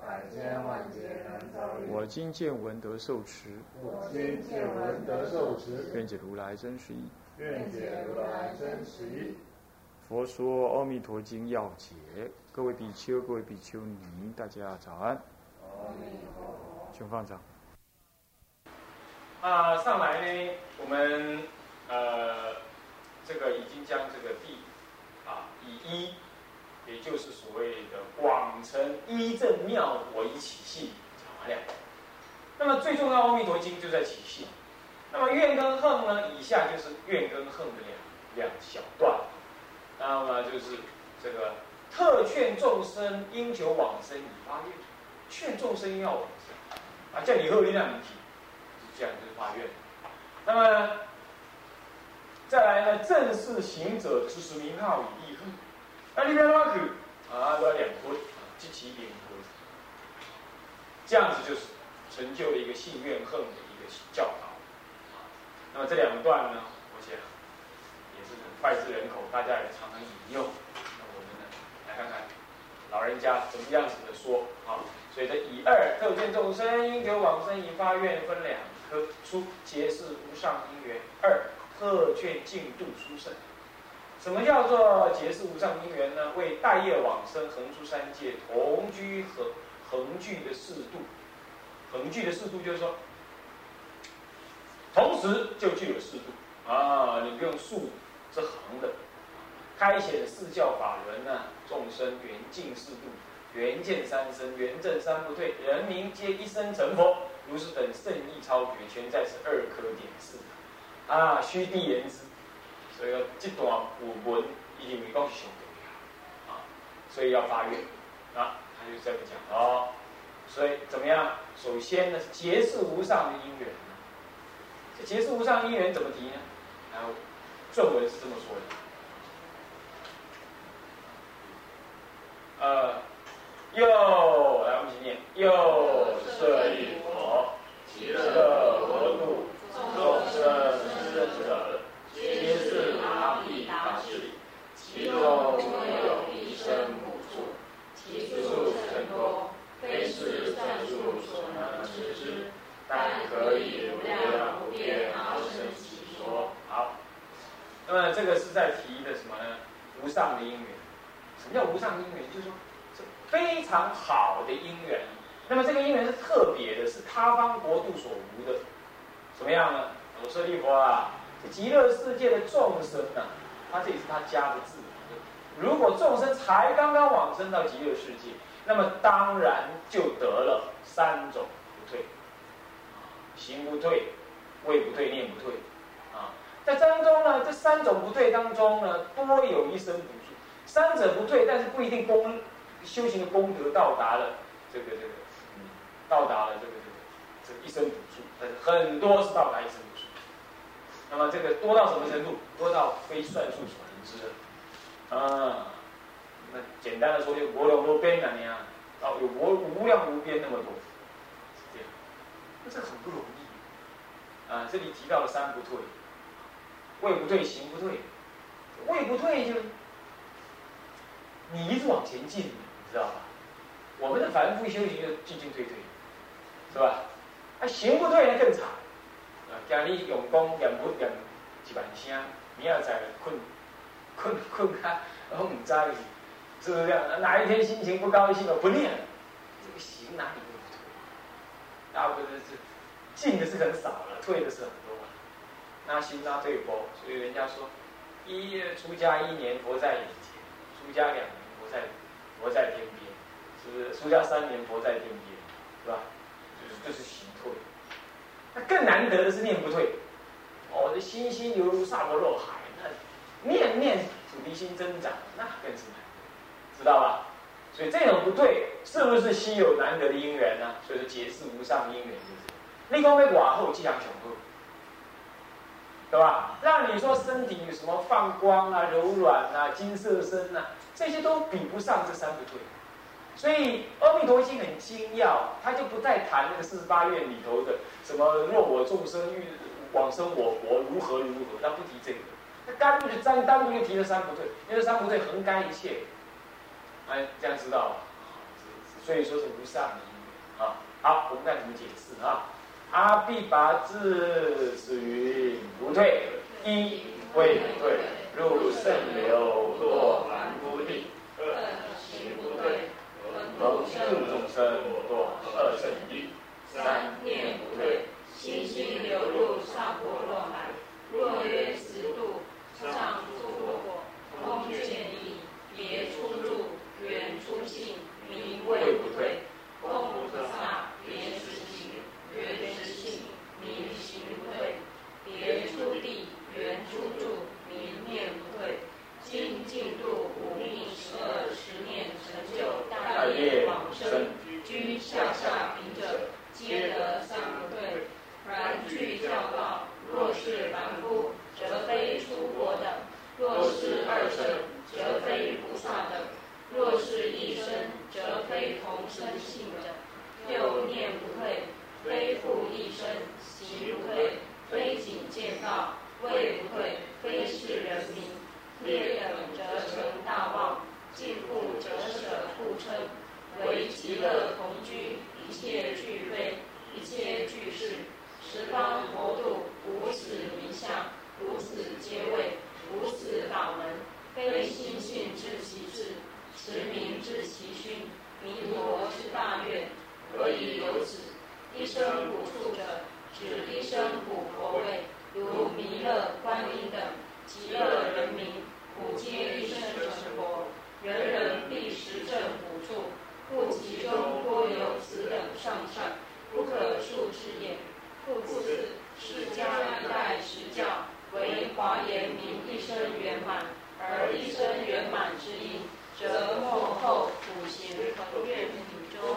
百千万劫难遭遇。我今见闻得受持。我今见闻得受持。愿解如来真实义。愿解如来真实义。佛说《阿弥陀经》要解，各位比丘、各位比丘尼，大家早安。阿弥陀佛。请放掌。啊，上来呢，我们呃，这个已经将这个地啊，以一，也就是所谓的广成一正妙佛以起信讲完了。那么最重要，《阿弥陀经》就在起信。那么怨跟恨呢，以下就是怨跟恨的两两小段。那么就是这个特劝众生应求往生以发愿，劝众生要往生啊，叫你后力量你体，是这样就是发愿。那么再来呢，正是行者之时名号以立恨，那你不要乱去啊，都要两分，积其两分，这样子就是成就了一个信愿恨的一个教导。那么这两段呢，我想。也是脍炙人口，大家也常常引用。那我们呢，来看看老人家怎么样子的说啊。所以这以二特见众生应求往生以发愿分两科：出结是无上因缘；二特劝净度殊胜。什么叫做结是无上因缘呢？为待业往生横出三界同居和恒聚的四度。恒聚的四度就是说，同时就具有四度。啊，你不用数是横的，开显四教法轮呢，众生缘尽四度，缘见三生，缘正三不退，人民皆一生成佛。如是等圣意超绝，全在此二科点示。啊，须地言之。所以这段古文一定没讲是上重要啊，所以要发愿啊，他就这么讲哦。所以怎么样？首先呢，结是无上的因缘。这结是无上因缘怎么提呢？然后，正文是这么说的：呃，又来我们一起念，又舍利佛，极乐国度众生者，皆是阿毗达世，其中有一生补处，其数甚多，非是算数所能知之，但可以无量无边阿僧祇说。好，那么这个是在提的什么呢？无上的因缘。什么叫无上因缘？就是说，是非常好的因缘。那么这个因缘是特别的，是他方国度所无的。怎么样呢？我舍利佛啊，这极乐世界的众生呢，他这里是他家的字。如果众生才刚刚往生到极乐世界，那么当然就得了三种不退：行不退、位不退、念不退。在当中呢，这三种不退当中呢，多有一生补助。三者不退，但是不一定功修行的功德到达了这个这个，嗯，到达了这个这个这一生补助，但是很多是到达一生补助。那么这个多到什么程度？多到非算数所能知的。啊，那简单的说，就无量无边啊，你啊，哦，有无无量无边那么多，是这样。那这很不容易。啊，这里提到了三不退。位不退，行不退，位不退就你一直往前进，你知道吧？我们的凡夫修行就进进退退，是吧？啊，行不退呢更惨，啊，今日用功念不念几万声，明仔载困困困啊，然后唔知是不是这样？哪一天心情不高兴了，不念了，这个行哪里都不退，大部分是进的是很少了，退的是很多。那心那退佛，所以人家说，一出家一年佛在眼前，出家两年佛在佛在天边，是不是？出家三年佛在天边，是吧？就是就是行退。那更难得的是念不退，哦，这心心犹如萨摩若海，那念念菩提心增长，那更是难得，知道吧？所以这种不对，是不是稀有难得的因缘呢？所以说，结是无上因缘，就是。立功为寡后，即样雄厚。对吧？让你说身体有什么放光啊、柔软啊、金色身啊，这些都比不上这三不退。所以《阿弥陀经》很精要，他就不再谈那个四十八愿里头的什么若我众生欲往生我国如何如何，他不提这个，他单独就单单独就提了三不退，因为三不退横干一切，哎，这样知道吧？所以说是无上的因缘啊。好，我们看怎么解释啊？阿毕跋致不退，一未不退，入圣流落凡夫地；二行不退，蒙度众生堕二圣地；三念不退，心心流入上婆罗海。若曰十度，上诸佛，空见意，别出入，远出性，名未不退。空菩萨别知行，缘知性，名行不退；别出地，缘出住，名念不退。今净度五逆十二十念成就大业往生，居下下品者，皆得三不退。然具教道，若是凡夫，则非出国等；若是二圣，则非菩萨等。若是一生，则非信者；六念不退，非复一生；行不退，非仅见道；位不退，非是人民。劣等则成大妄，进步则舍故称。为极乐同居，一切具备，一切具事。十方佛度，无此名相，无此皆位，无此法门，非心性知其智。持名知其勋，弥陀之大愿，何以有此？一生补处者，指一生补佛位，如弥勒、观音等极乐人民，普皆一生成佛，人人必实证补处，故其中多有此等上善，不可数之也。复次，释迦一代实教，为华严明一生圆满，而一生圆满之因。则幕后普贤恒愿品中，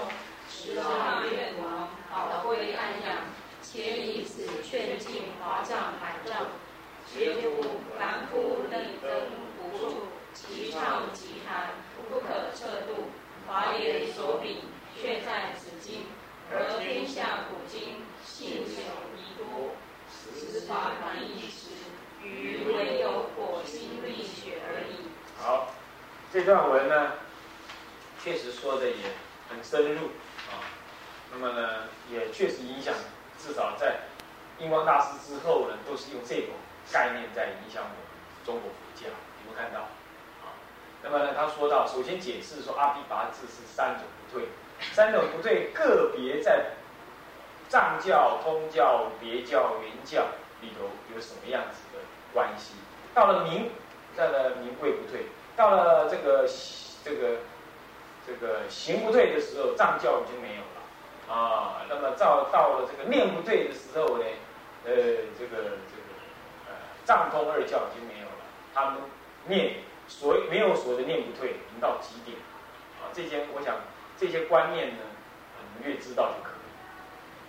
十大愿王宝贵安养，且以此劝进华藏海藏，皆复凡夫力登不住，其上极寒，不可测度。华严所秉，却在此经，而天下古今信手宜多，此法一时，余唯有火星沥血而已。好。这段文呢，确实说的也很深入啊。那么呢，也确实影响，至少在印光大师之后呢，都是用这种概念在影响我们中国佛教。你们看到啊？那么呢，他说到，首先解释说，阿毗跋致是三种不退，三种不退个别在藏教、通教、别教、原教里头有什么样子的关系？到了明，到了明贵不退。到了这个这个这个行不退的时候，藏教已经没有了啊。那么到到了这个念不退的时候呢，呃，这个这个呃藏通二教已经没有了。他们念所没有所谓的念不退，已经到极点啊。这些我想这些观念呢，你们越知道就可以。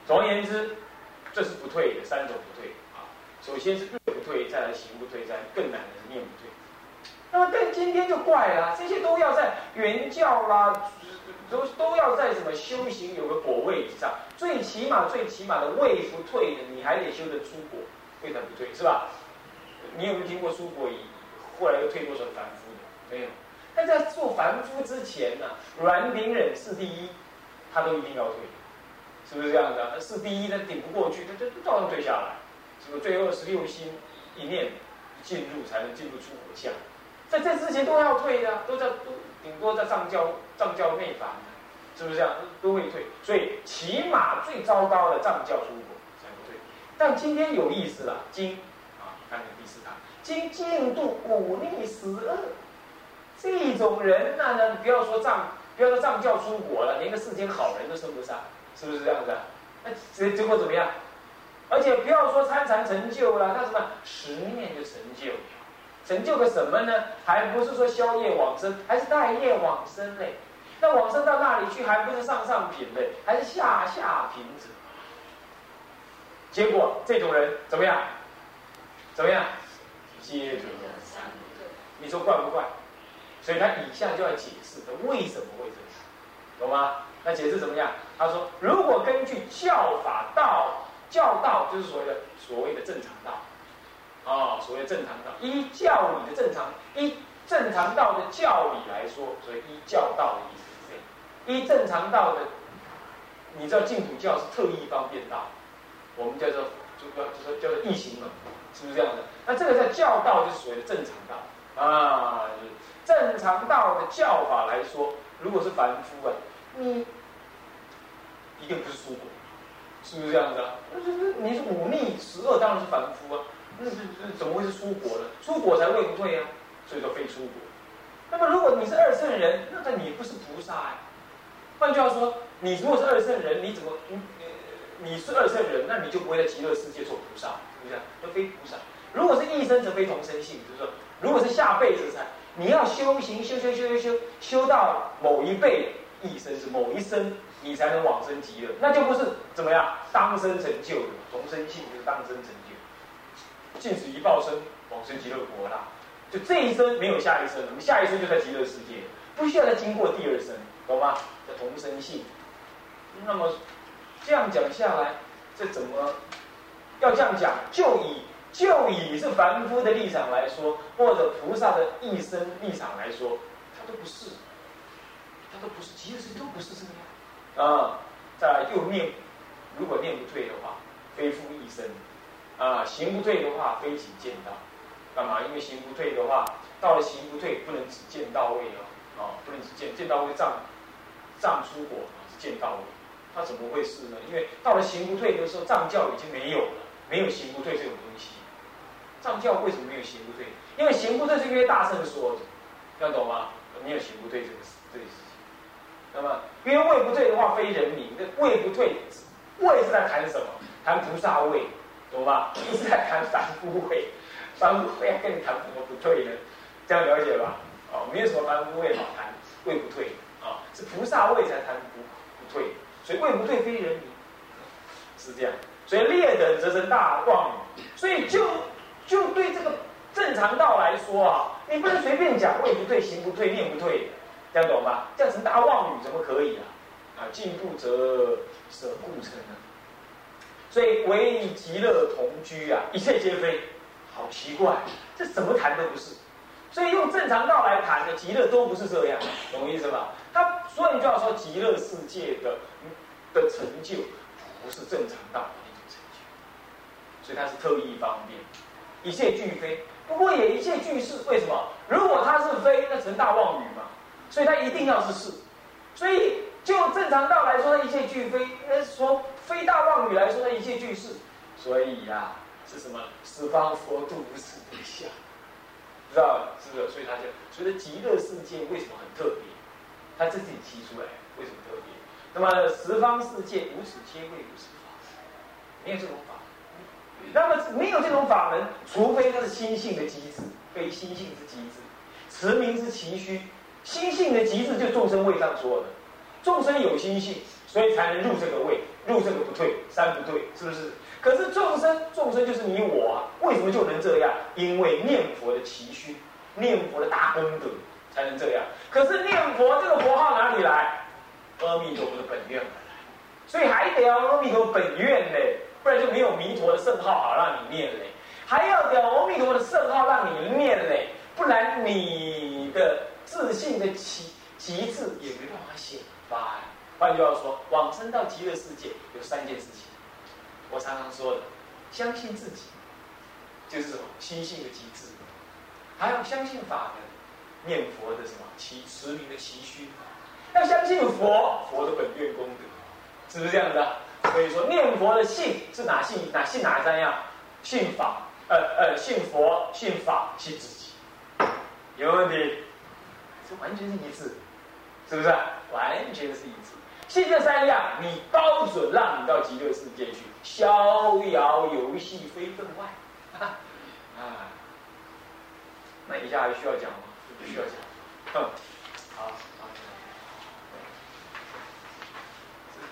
总而言之，这是不退的三种不退啊。首先是念不退，再来行不退，再更难的是念不退。那么，但今天就怪了，这些都要在原教啦，都都要在什么修行有个果位以上，最起码最起码的位不退的，你还得修得出果，为什么不退？是吧？你有没有听过出果以后来又退多少凡夫的？没有。但在做凡夫之前呢，软顶忍是第一，他都一定要退，是不是这样的？是第一，他顶不过去，他就照样退下来，是不是？最后十六心一念进入，才能进入出果相。在这之前都要退的，都在都顶多在藏教藏教内法，是不是这样？都会退，所以起码最糟糕的藏教出国才不退。但今天有意思了，经啊，看看第四堂，经进度五逆十恶，这种人那呢，不要说藏，不要说藏教出国了，连个世间好人都升不上，是不是这样子？啊那结结果怎么样？而且不要说参禅成就了，那什么十念就成就。成就个什么呢？还不是说宵夜往生，还是待业往生嘞？那往生到那里去，还不是上上品嘞？还是下下品者？结果这种人怎么样？怎么样？接着，你说怪不怪？所以他以下就要解释他为什么会这样，懂吗？那解释怎么样？他说，如果根据教法道教道，就是所谓的所谓的正常道，啊，所谓正常道，依教理的正常，依正常道的教理来说，所以依教道的意思是这样。依正常道的，你知道净土教是特异方便道，我们叫做就叫就说叫做异行门，是不是这样的？那这个叫教道，就是所谓的正常道啊，正常道的教法来说，如果是凡夫啊，你一定不是出国，是不是这样子啊？你是忤逆十恶，当然是凡夫啊，那是怎么会是出国呢？出国才会不退啊，所以说非出国。那么如果你是二圣人，那你不是菩萨哎。换句话说，你如果是二圣人，你怎么你你是二圣人，那你就不会在极乐世界做菩萨，是不是？都非菩萨。如果是一生则非同生性，就是说，如果是下辈子才你要修行，修修修修修，修到某一辈一生是某一生，你才能往生极乐，那就不是怎么样当生成就的同生性，就是当生成就，尽此一报身往生极乐国啦。就这一生没有下一生，我们下一生就在极乐世界，不需要再经过第二生，懂吗？叫同生性。那么这样讲下来，这怎么要这样讲？就以就以是凡夫的立场来说，或者菩萨的一生立场来说，他都不是，他都不是，极乐世界都不是这个样啊。再来又念，如果念不退的话，非复一生啊；行不退的话，非己见到。干嘛？因为行不退的话，到了行不退，不能只见到位哦，啊，不能只见见到位藏藏出果是见到位，他怎么会是呢？因为到了行不退的时候，藏教已经没有了，没有行不退这种东西。藏教为什么没有行不退？因为行不退是因为大圣说的，要懂吗？没有行不退这个事，这个事情。那么，因为位不退的话，非人民。这位不退，位是在谈什么？谈菩萨位，懂吧？不是在谈凡夫位。凡夫位跟你谈什么不退呢？这样了解吧？哦，没有什么凡夫位好谈，位不退啊，是菩萨位才谈不不退。所以位不退非人民，是这样。所以劣等则成大妄语。所以就。就对这个正常道来说啊，你不能随便讲位不退、行不退、念不退，这样懂吧？这样成大妄语怎么可以啊？啊，进步则舍故成啊。所以唯极乐同居啊，一切皆非，好奇怪，这怎么谈都不是。所以用正常道来谈的极乐都不是这样，懂我意思吧？他所以你就要说极乐世界的的成就不是正常道的那种成就，所以它是特意方便。一切俱非，不过也一切俱是。为什么？如果它是非，那成大妄语嘛。所以它一定要是是。所以就正常道来说，一切俱非；那说非大妄语来说的，一切俱是。所以呀，是什么？十方佛度无此不相，知道是不是？所以他就所以极乐世界为什么很特别？他自己提出来，为什么特别？那么十方世界无此皆为无此法，没有这种法。那么没有这种法门，除非它是心性的机制，非心性之机制，持名之奇虚。心性的极致就众生位上说的，众生有心性，所以才能入这个位，入这个不退，三不退，是不是？可是众生，众生就是你我啊，为什么就能这样？因为念佛的奇虚，念佛的大功德才能这样。可是念佛这个佛号哪里来？阿弥陀佛的本愿而来，所以还得要阿弥陀本愿嘞。不然就没有弥陀的圣号好让你念嘞，还要有阿弥陀佛的圣号让你念嘞，不然你的自信的极极致也没办法显发呀。换句话说，往生到极乐世界有三件事情，我常常说的，相信自己，就是什么心性的极致，还要相信法门，念佛的什么其持名的奇虚，要相信佛佛的本愿功德，是不是这样子啊？所以说念佛的信是哪信？哪信哪三样？信法，呃呃，信佛、信法、信自己，有问题？这完全是一致，是不是？完全是一致。信这三样，你包准让你到极乐世界去，逍遥游戏非分外。啊，那以下还需要讲吗？不需要讲。哼，好。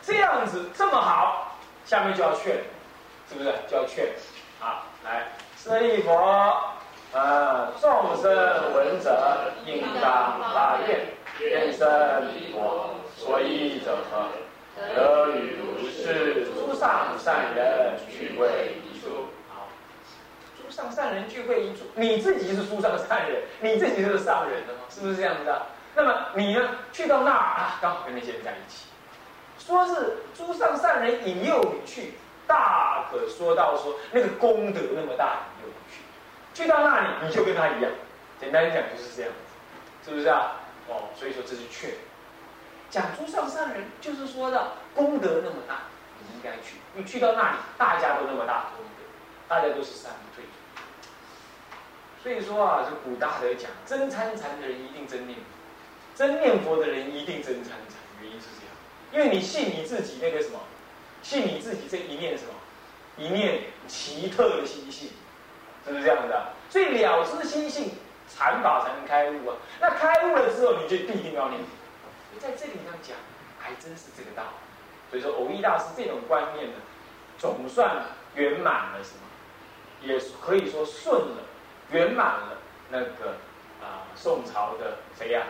这样子这么好，下面就要劝，是不是就要劝？啊，来，舍利佛，啊，众生闻者应当发愿，天生彼国。所以者何？得与如是诸上善人聚会一处。好，诸上善人聚会一处，你自己是诸上善人，你自己就是上人了，是不是这样子啊？那么你呢？去到那儿啊，刚好跟那些人在一起，说是诸上善人引诱你去，大可说到说那个功德那么大，引诱你去，去到那里你就跟他一样。简单讲就是这样子，是不是啊？哦，所以说这是劝。讲诸上善人，就是说的功德那么大，你应该去。你去到那里，大家都那么大功德，大家都是善退。所以说啊，这古大德讲，真参禅的人一定真念佛，真念佛的人一定真参禅。原因是这样，因为你信你自己那个什么，信你自己这一念什么，一念奇特的心性，是不是这样的？所以了知心性，禅法才能开悟啊。那开悟了之后，你就必定要念佛。在这里上讲，还真是这个道理。所以说，偶益大师这种观念呢，总算圆满了什么？也可以说顺了，圆满了那个啊，宋朝的谁呀？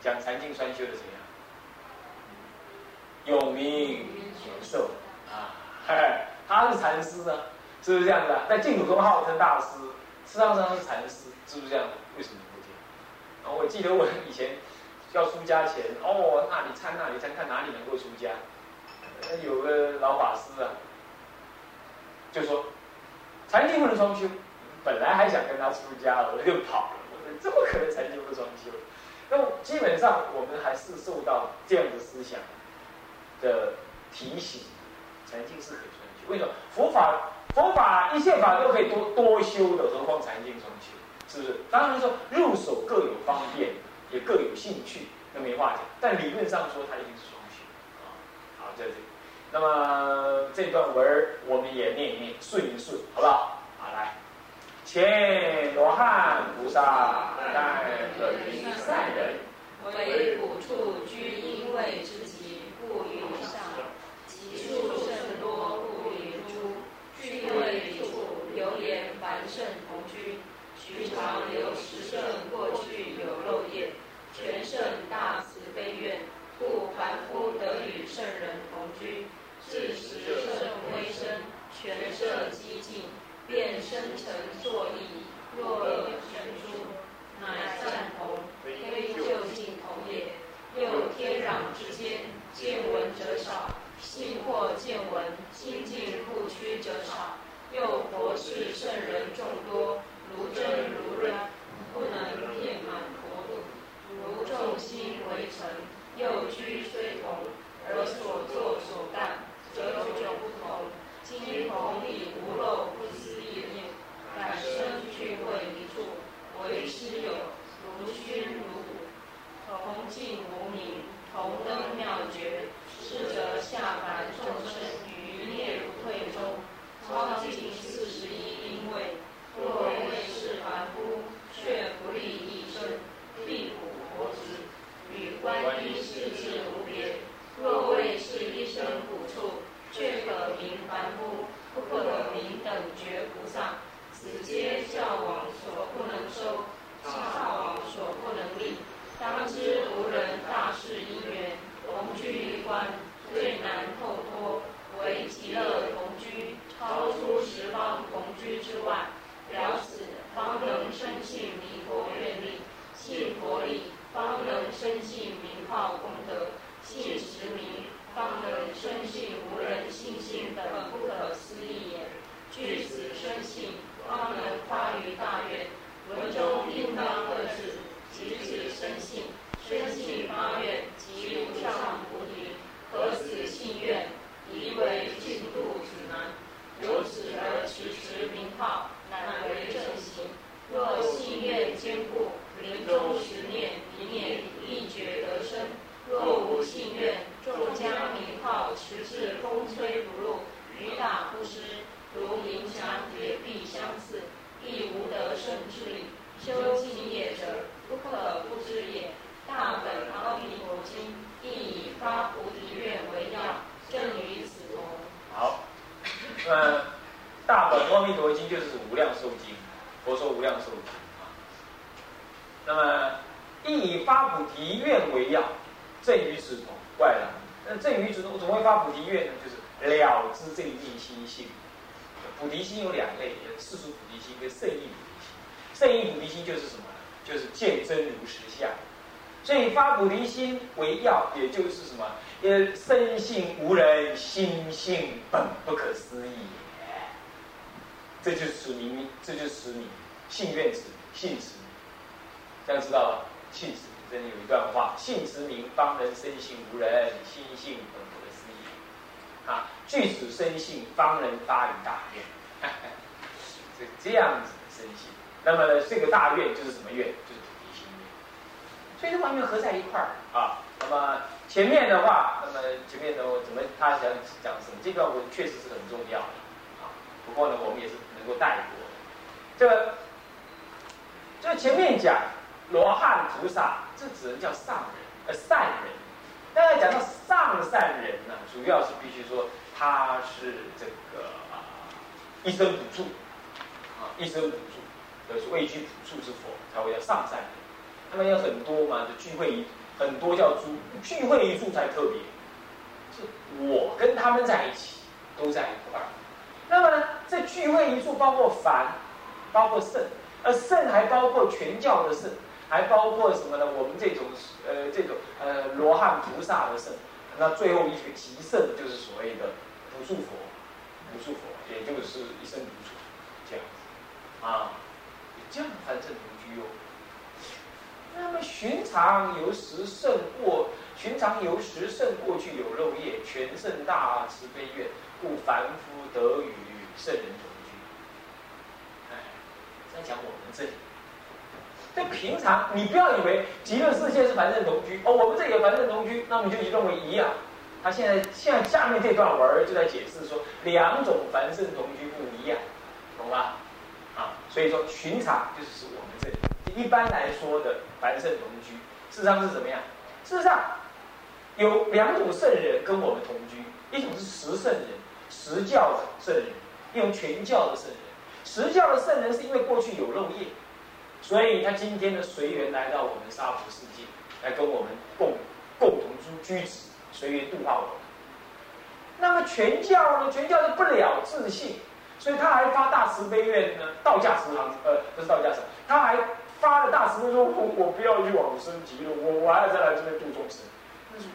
讲禅净双修的谁呀？有名延寿啊，他是禅师啊，是不是这样的？在净土中号称大师，事实上是禅师，是不是这样？为什么不这样？啊，我记得我以前。要出家前，哦，那里参那里参，看哪里能够出家。有个老法师啊，就说禅定不能双修，本来还想跟他出家，我就跑了。我说怎么可能禅定不双修？那基本上我们还是受到这样的思想的提醒，禅定是可以双修。为什么？佛法佛法一切法都可以多多修的，何况禅定双修？是不是？当然说入手各有方便。也各有兴趣，那没话讲。但理论上说，它一定是双修啊。好，在这里。那么这段文儿，我们也念一念，顺一顺，好不好？好，来。前罗汉菩萨但可于善人，为等不可。亦以发菩提愿为要，正于此同外了。那正于此同，怎么会发菩提愿呢？就是了知这一念心性。菩提心有两类，有世俗菩提心跟圣意菩提心。圣意菩提心就是什么呢？就是见真如实相。所以发菩提心为要，也就是什么？也，深信无人，心性本不可思议。这就是使明，这就是使你信愿持，信持。这样知道了？信持这里有一段话：信之名，方人深信无人，心性本不可思议。啊，具此深信，方能发于大愿。是这样子的生性。那么呢，这个大愿就是什么愿？就是菩提心愿。所以这完全合在一块儿啊。那么前面的话，那么前面的怎么他想讲什么？这段文确实是很重要的啊。不过呢，我们也是能够带过。这个，就前面讲罗汉菩萨，这只能叫上人，呃，善人。大家讲到上善人呢，主要是必须说他是这个啊，一生补处啊，一生补处，就是位居朴处之佛，才会叫上善人。他们有很多嘛，就聚会。很多叫诸聚会一处才特别，是我跟他们在一起，都在一块儿。那么呢，这聚会一处包括凡，包括圣，而圣还包括全教的圣，还包括什么呢？我们这种呃这种呃罗汉菩萨的圣，那最后一个极圣就是所谓的不住佛，不住佛，也就是一生独处这样子啊，这样才正同居哦。那么寻常由十胜过，寻常由十胜过去有漏业，全胜大慈悲愿，故凡夫得与圣人同居。哎，在讲我们这里。平常你不要以为极乐世界是凡圣同居哦，我们这里有凡圣同居，那么就认为一样。他现在现在下面这段文就在解释说，两种凡圣同居不一样，懂吧？啊，所以说寻常就是指我们这里。一般来说的凡圣同居，事实上是怎么样？事实上有两种圣人跟我们同居，一种是实圣人，实教的圣人；一种全教的圣人。实教的圣人是因为过去有漏业，所以他今天的随缘来到我们沙婆世界，来跟我们共共同居居止，随缘度化我们。那么全教呢？全教是不了自信，所以他还发大慈悲愿呢。道家慈航，呃，不是道家慈，他还。发了大慈悲说：“我我不要去往生极乐，我我还要再来这边度众生。”那是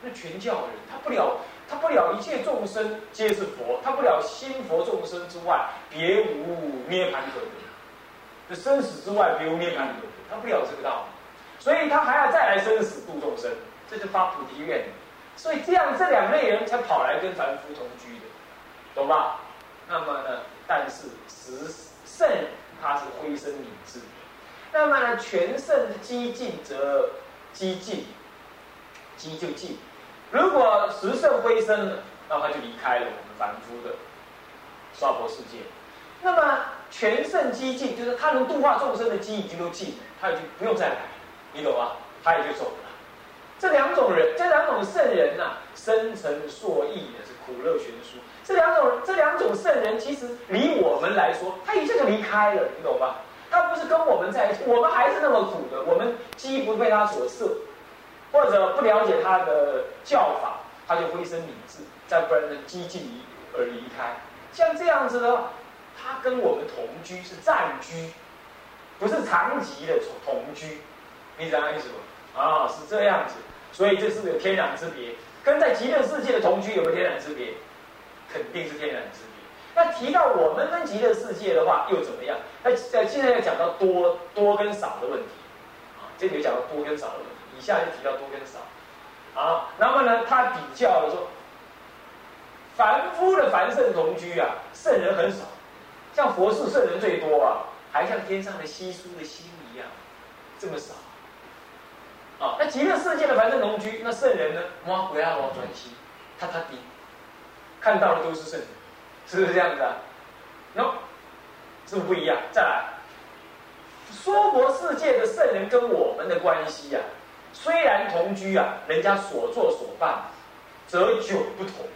那全教人，他不了，他不了一切众生皆是佛，他不了心佛众生之外，别无涅盘可得。这生死之外，别无涅盘可，他不了这个道理，所以他还要再来生死度众生，这就发菩提愿。所以这样这两类人才跑来跟凡夫同居的，懂吧？那么呢？但是实圣他是灰身理智。那么呢，全胜激进则激进，激就进。如果十胜灰身了，那他就离开了我们凡夫的娑婆世界。那么全盛激进，就是他能度化众生的机已经都尽了，他已经不用再来，你懂吗？他也就走了。这两种人，这两种圣人呐，深沉硕意的是苦乐悬殊。这两种这两种圣人，其实离我们来说，他一下就离开了，你懂吧？他不是跟我们在一起，我们还是那么苦的。我们既不被他所摄，或者不了解他的教法，他就灰身理智，再不然呢，激进而离开。像这样子的，他跟我们同居是暂居，不是长期的同同居，你知道意思不？啊，是这样子，所以这是有天壤之别。跟在极乐世界的同居有没有天壤之别？肯定是天壤之别。那提到我们跟极乐世界的话，又怎么样？那在现在要讲到多多跟少的问题，啊，这里讲到多跟少的问题，以下就提到多跟少，啊，那么呢，他比较了说，凡夫的凡圣同居啊，圣人很少，像佛寺圣人最多啊，还像天上的稀疏的星一样，这么少，啊，那极乐世界的凡圣同居，那圣人呢，哇，不要我专心，他他低，看到的都是圣人。是不是这样子啊？no，是不是不一样？再来，娑婆世界的圣人跟我们的关系呀，虽然同居啊，人家所作所办，则迥不同。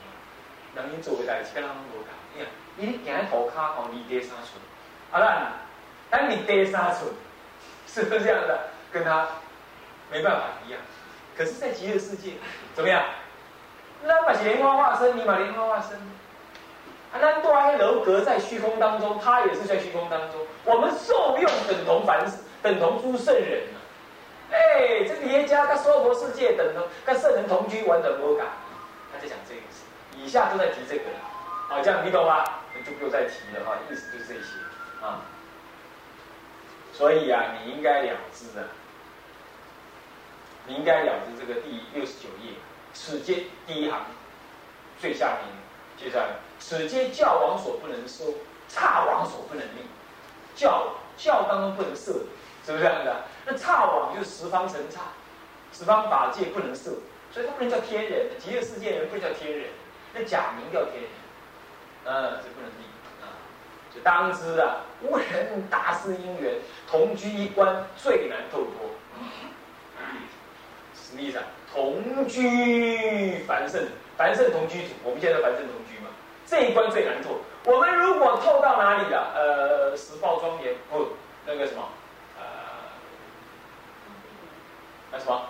人因做的代志跟他们无同。你看，你行头卡吼，离地三寸，啊，咱但你跌三寸，是不是这样的？跟他没办法一样。可是，在极乐世界怎么样？那把莲花化身，你把莲花化身。啊，那多埃楼阁在虚空当中，他也是在虚空当中。我们受用等同凡，等同诸圣人啊。哎，这耶家跟娑婆世界等同，跟圣人同居，完全无感。他在讲这个事，以下都在提这个。好，这样你懂吗？就不用再提了哈，意思就是这些啊。所以啊，你应该了知啊，你应该了知这个第六十九页，此间第一行最下面，接下来。此皆教王所不能收，刹王所不能立。教教当中不能设，是不是这样的？那刹王就是十方神刹，十方法界不能设，所以他不能叫天人。极乐世界人不能叫天人，那假名叫天人，嗯，这不能立啊。就当知啊，无人大师因缘同居一关最难透脱。实际上，同居凡圣，凡圣同居土，我们现在凡圣同居嘛。这一关最难透。我们如果透到哪里了？呃，十报庄严不？那个什么？呃，那什么？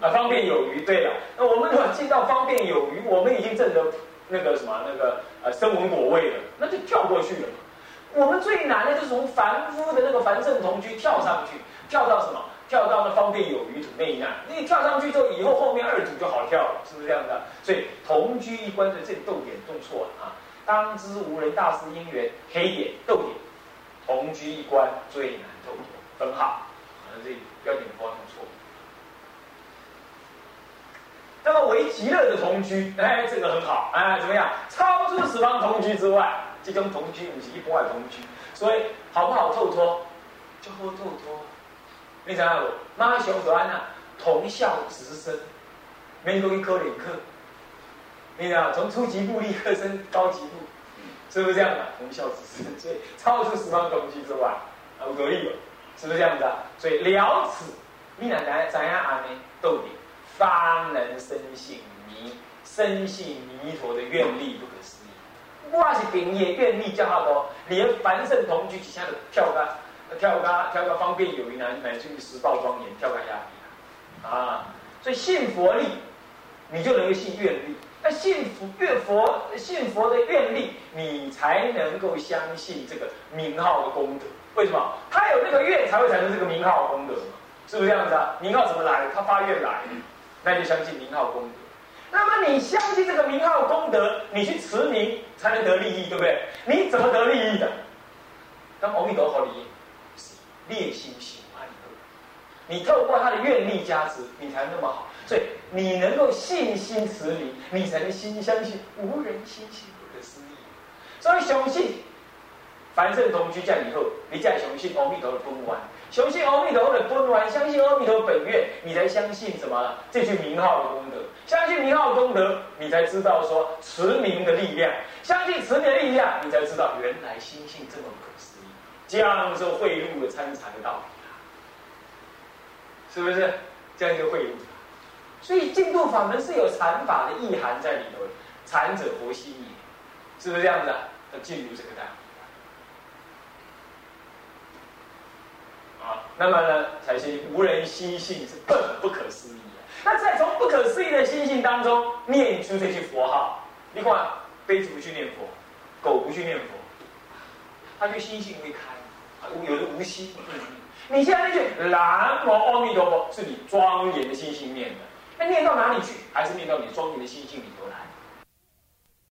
啊，方便有余。对了，那我们如果进到方便有余，我们已经证得那个什么那个呃声闻果位了，那就跳过去了。我们最难的就是从凡夫的那个凡圣同居跳上去，跳到什么？跳到那方便有余土那一难。你跳上去之后，以后后面二组就好跳了，是不是这样的？所以同居一关的这逗点动错了啊！当知无人大师因缘黑点逗点，同居一关最难透脱分号，可能这标点符号弄错。那么为极乐的同居，哎，这个很好，哎，怎么样？超出十方同居之外，这种同居不是一般同居，所以好不好透脱？就好透脱。你知道不？马熊安啊，同校直升，没多一科两科。你知道，从初级部立刻升高级部，是不是这样的？同校直升，所以超出十方同居之外，啊，可以了，是不是这样子？所以了此，你奶奶怎样安呢？逗点，方信弥，生信弥陀的愿力不可思议。我是顶业愿力较多，连凡圣同居底下的跳杆。跳高跳高方便有余难，乃至于十报庄严，跳高压力啊！所以信佛力，你就能够信愿力。那信佛愿佛信佛的愿力，你才能够相信这个名号的功德。为什么？他有那个愿，才会产生这个名号的功德嘛？是不是这样子啊？名号怎么来？他发愿来，那就相信名号功德。那么你相信这个名号功德，你去持名才能得利益，对不对？你怎么得利益的？当阿弥陀佛利益。烈心喜欢你，你透过他的愿力加持，你才能那么好。所以你能够信心持名，你才能心相信无人心信不可思议。所以相信凡圣同居在以后，你再相信阿弥陀的本愿，相信阿弥陀的本愿，相信阿弥陀本愿，你才相信什么？这句名号的功德，相信名号功德，你才知道说持名的力量，相信持名的力量，你才知道原来心性这么不可思议。这样就贿赂了参禅的道理是不是？这样就贿赂了。所以净土法门是有禅法的意涵在里头，禅者佛心也，是不是这样子？要进入这个道那么呢，才是无人心性是本不可思议的。那再从不可思议的心性当中念出这句佛号，你看，杯子不去念佛，狗不去念佛，他就心性未开。有的无心，你现在那句南无阿弥陀佛，是你庄严的心性念的，那念到哪里去？还是念到你庄严的心性里头来？